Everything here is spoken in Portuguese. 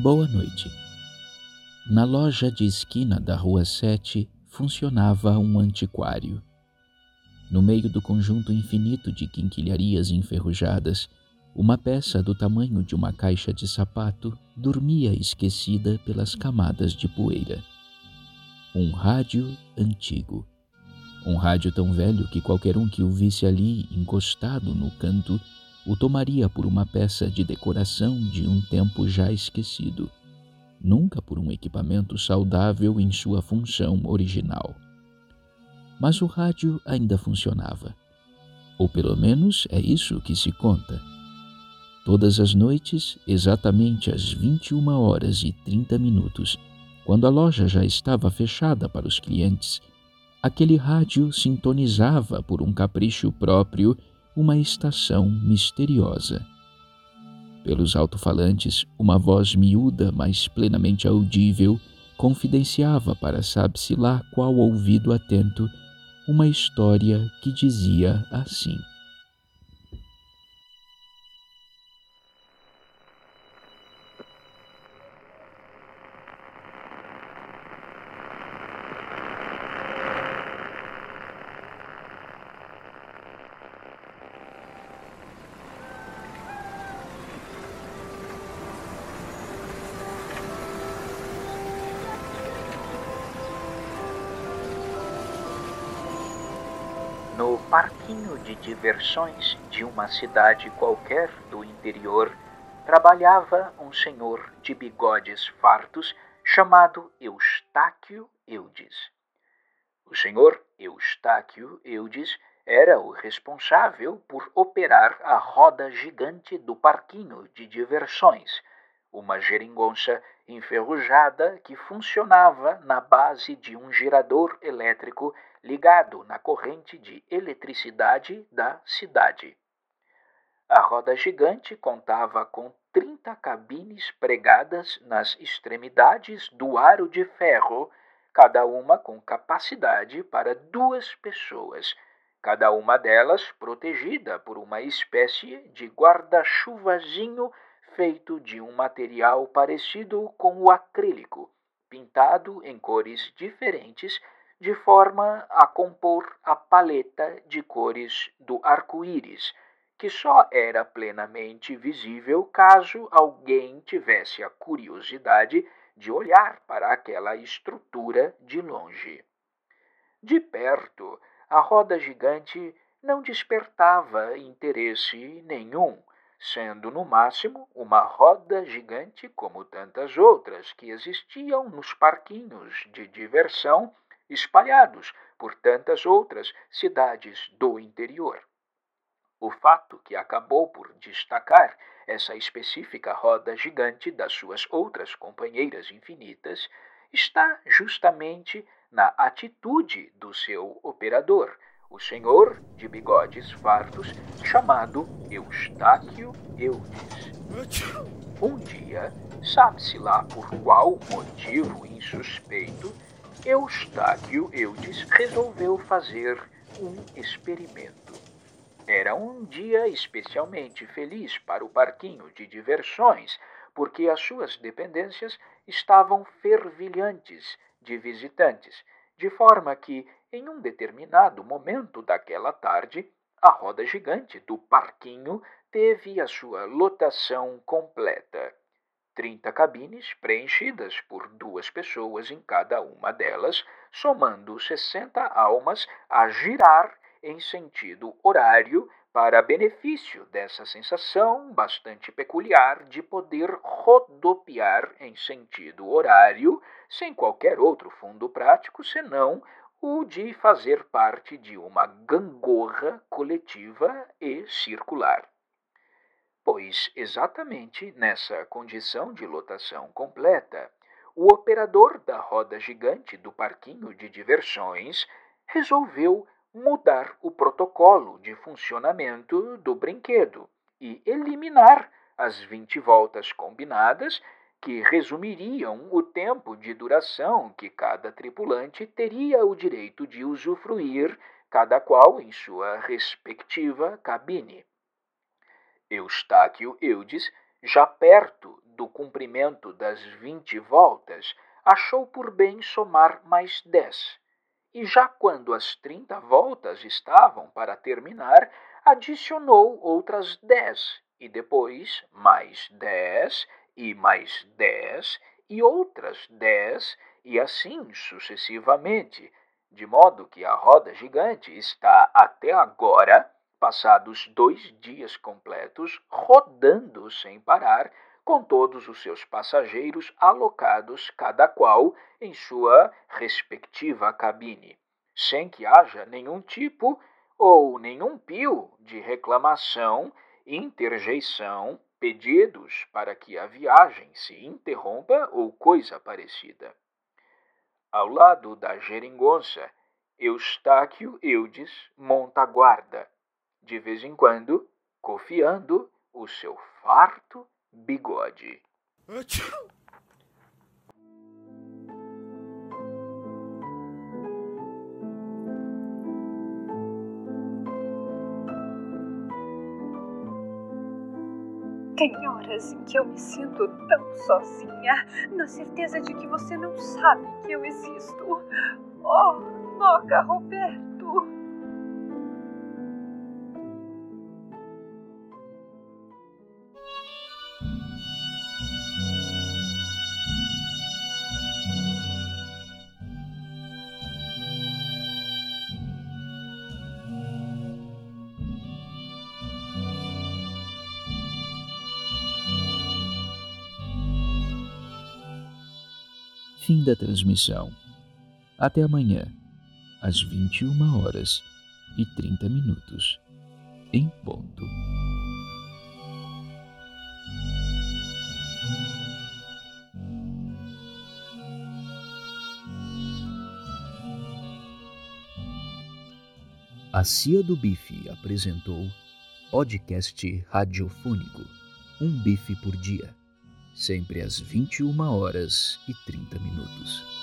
Boa noite. Na loja de esquina da Rua 7 funcionava um antiquário. No meio do conjunto infinito de quinquilharias enferrujadas, uma peça do tamanho de uma caixa de sapato dormia esquecida pelas camadas de poeira. Um rádio antigo. Um rádio tão velho que qualquer um que o visse ali encostado no canto o tomaria por uma peça de decoração de um tempo já esquecido, nunca por um equipamento saudável em sua função original. Mas o rádio ainda funcionava. Ou pelo menos é isso que se conta. Todas as noites, exatamente às 21 horas e 30 minutos, quando a loja já estava fechada para os clientes, aquele rádio sintonizava por um capricho próprio uma estação misteriosa. Pelos alto-falantes, uma voz miúda, mas plenamente audível, confidenciava para sabe-se lá qual ouvido atento uma história que dizia assim. No parquinho de diversões de uma cidade qualquer do interior, trabalhava um senhor de bigodes fartos chamado Eustáquio Eudes. O senhor Eustáquio Eudes era o responsável por operar a roda gigante do parquinho de diversões, uma geringonça enferrujada que funcionava na base de um gerador elétrico ligado na corrente de eletricidade da cidade. A roda gigante contava com 30 cabines pregadas nas extremidades do aro de ferro, cada uma com capacidade para duas pessoas, cada uma delas protegida por uma espécie de guarda-chuvazinho feito de um material parecido com o acrílico, pintado em cores diferentes, de forma a compor a paleta de cores do arco-íris, que só era plenamente visível caso alguém tivesse a curiosidade de olhar para aquela estrutura de longe. De perto, a roda gigante não despertava interesse nenhum sendo no máximo uma roda gigante como tantas outras que existiam nos parquinhos de diversão espalhados por tantas outras cidades do interior. O fato que acabou por destacar essa específica roda gigante das suas outras companheiras infinitas está justamente na atitude do seu operador, o senhor de bigodes fartos, chamado Eustáquio Eudes. Um dia, sabe-se lá por qual motivo insuspeito, Eustáquio Eudes resolveu fazer um experimento. Era um dia especialmente feliz para o parquinho de diversões, porque as suas dependências estavam fervilhantes de visitantes, de forma que em um determinado momento daquela tarde, a roda gigante do parquinho teve a sua lotação completa. Trinta cabines preenchidas por duas pessoas em cada uma delas, somando sessenta almas a girar em sentido horário para benefício dessa sensação bastante peculiar de poder rodopiar em sentido horário, sem qualquer outro fundo prático senão o de fazer parte de uma gangorra coletiva e circular. Pois, exatamente nessa condição de lotação completa, o operador da roda gigante do parquinho de diversões resolveu mudar o protocolo de funcionamento do brinquedo e eliminar as 20 voltas combinadas que resumiriam o tempo de duração que cada tripulante teria o direito de usufruir, cada qual em sua respectiva cabine. Eustáquio Eudes já perto do cumprimento das vinte voltas, achou por bem somar mais dez. E já quando as trinta voltas estavam para terminar, adicionou outras dez, e depois mais dez, e mais dez, e outras dez, e assim sucessivamente, de modo que a roda gigante está até agora, passados dois dias completos, rodando sem parar, com todos os seus passageiros alocados, cada qual em sua respectiva cabine, sem que haja nenhum tipo ou nenhum pio de reclamação, interjeição, pedidos para que a viagem se interrompa ou coisa parecida. Ao lado da geringonça, Eustáquio Eudes monta guarda, de vez em quando, cofiando o seu farto bigode. Tem horas em que eu me sinto tão sozinha, na certeza de que você não sabe que eu existo. Oh, Noca Roberto! Fim da transmissão. Até amanhã, às 21 horas e 30 minutos, em ponto. A Cia do Bife apresentou podcast radiofônico Um Bife por Dia sempre às 21 horas e 30 minutos.